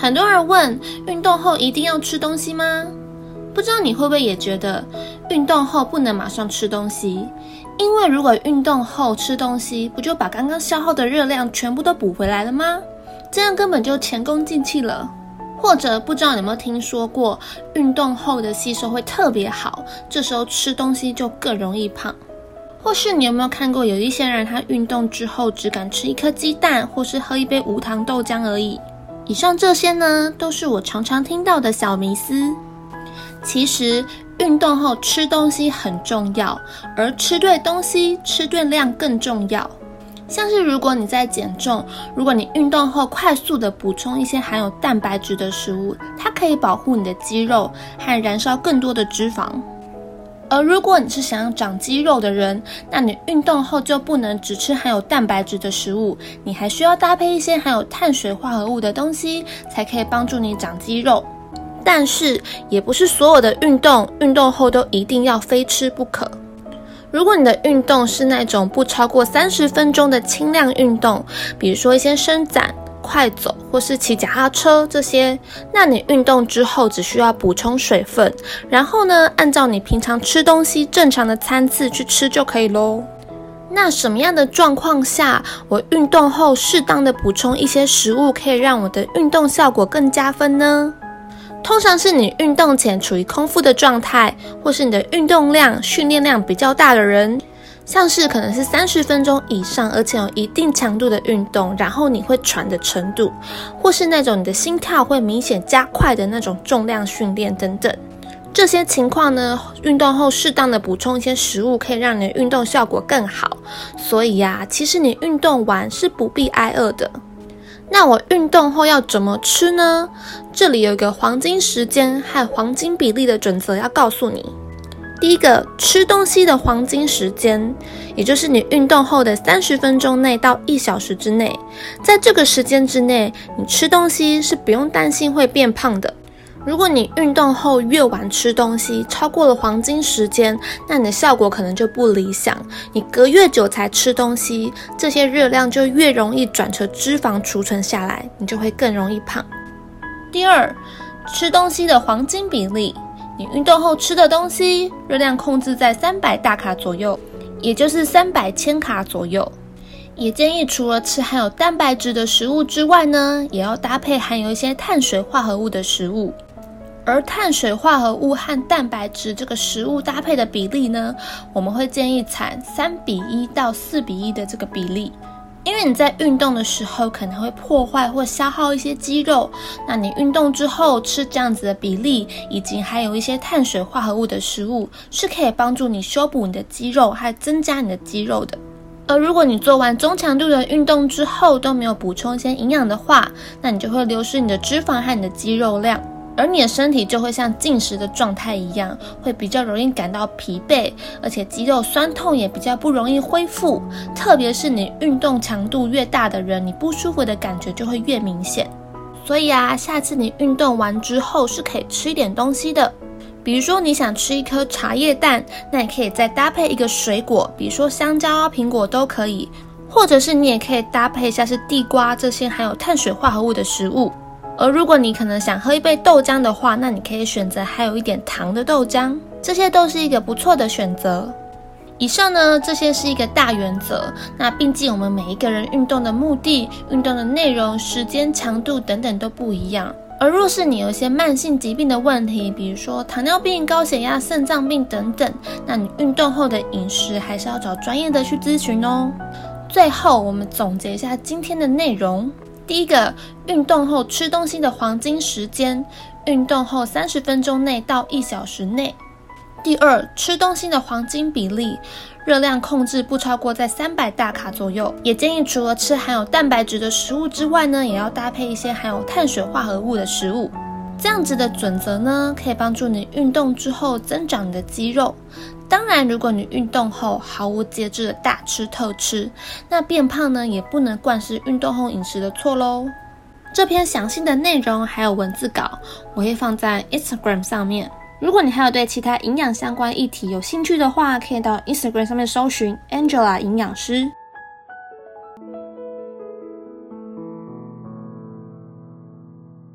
很多人问，运动后一定要吃东西吗？不知道你会不会也觉得，运动后不能马上吃东西，因为如果运动后吃东西，不就把刚刚消耗的热量全部都补回来了吗？这样根本就前功尽弃了。或者不知道有没有听说过，运动后的吸收会特别好，这时候吃东西就更容易胖。或是你有没有看过，有一些人他运动之后只敢吃一颗鸡蛋，或是喝一杯无糖豆浆而已。以上这些呢，都是我常常听到的小迷思。其实运动后吃东西很重要，而吃对东西、吃对量更重要。像是如果你在减重，如果你运动后快速的补充一些含有蛋白质的食物，它可以保护你的肌肉和燃烧更多的脂肪。而如果你是想要长肌肉的人，那你运动后就不能只吃含有蛋白质的食物，你还需要搭配一些含有碳水化合物的东西，才可以帮助你长肌肉。但是也不是所有的运动运动后都一定要非吃不可。如果你的运动是那种不超过三十分钟的轻量运动，比如说一些伸展、快走或是骑脚踏车这些，那你运动之后只需要补充水分，然后呢，按照你平常吃东西正常的餐次去吃就可以喽。那什么样的状况下，我运动后适当的补充一些食物，可以让我的运动效果更加分呢？通常是你运动前处于空腹的状态，或是你的运动量、训练量比较大的人，像是可能是三十分钟以上，而且有一定强度的运动，然后你会喘的程度，或是那种你的心跳会明显加快的那种重量训练等等，这些情况呢，运动后适当的补充一些食物，可以让你的运动效果更好。所以呀，其实你运动完是不必挨饿的。那我运动后要怎么吃呢？这里有一个黄金时间和黄金比例的准则要告诉你。第一个，吃东西的黄金时间，也就是你运动后的三十分钟内到一小时之内，在这个时间之内，你吃东西是不用担心会变胖的。如果你运动后越晚吃东西，超过了黄金时间，那你的效果可能就不理想。你隔越久才吃东西，这些热量就越容易转成脂肪储存下来，你就会更容易胖。第二，吃东西的黄金比例，你运动后吃的东西热量控制在三百大卡左右，也就是三百千卡左右。也建议除了吃含有蛋白质的食物之外呢，也要搭配含有一些碳水化合物的食物。而碳水化合物和蛋白质这个食物搭配的比例呢，我们会建议采三比一到四比一的这个比例，因为你在运动的时候可能会破坏或消耗一些肌肉，那你运动之后吃这样子的比例，以及还有一些碳水化合物的食物，是可以帮助你修补你的肌肉，还增加你的肌肉的。而如果你做完中强度的运动之后都没有补充一些营养的话，那你就会流失你的脂肪和你的肌肉量。而你的身体就会像进食的状态一样，会比较容易感到疲惫，而且肌肉酸痛也比较不容易恢复。特别是你运动强度越大的人，你不舒服的感觉就会越明显。所以啊，下次你运动完之后是可以吃一点东西的，比如说你想吃一颗茶叶蛋，那你可以再搭配一个水果，比如说香蕉啊、苹果都可以，或者是你也可以搭配像是地瓜这些含有碳水化合物的食物。而如果你可能想喝一杯豆浆的话，那你可以选择还有一点糖的豆浆，这些都是一个不错的选择。以上呢，这些是一个大原则。那毕竟我们每一个人运动的目的、运动的内容、时间、强度等等都不一样。而若是你有一些慢性疾病的问题，比如说糖尿病、高血压、肾脏病等等，那你运动后的饮食还是要找专业的去咨询哦。最后，我们总结一下今天的内容。第一个，运动后吃东西的黄金时间，运动后三十分钟内到一小时内。第二，吃东西的黄金比例，热量控制不超过在三百大卡左右。也建议除了吃含有蛋白质的食物之外呢，也要搭配一些含有碳水化合物的食物。这样子的准则呢，可以帮助你运动之后增长你的肌肉。当然，如果你运动后毫无节制的大吃特吃，那变胖呢也不能惯是运动后饮食的错喽。这篇详细的内容还有文字稿，我会放在 Instagram 上面。如果你还有对其他营养相关议题有兴趣的话，可以到 Instagram 上面搜寻 Angela 营养师。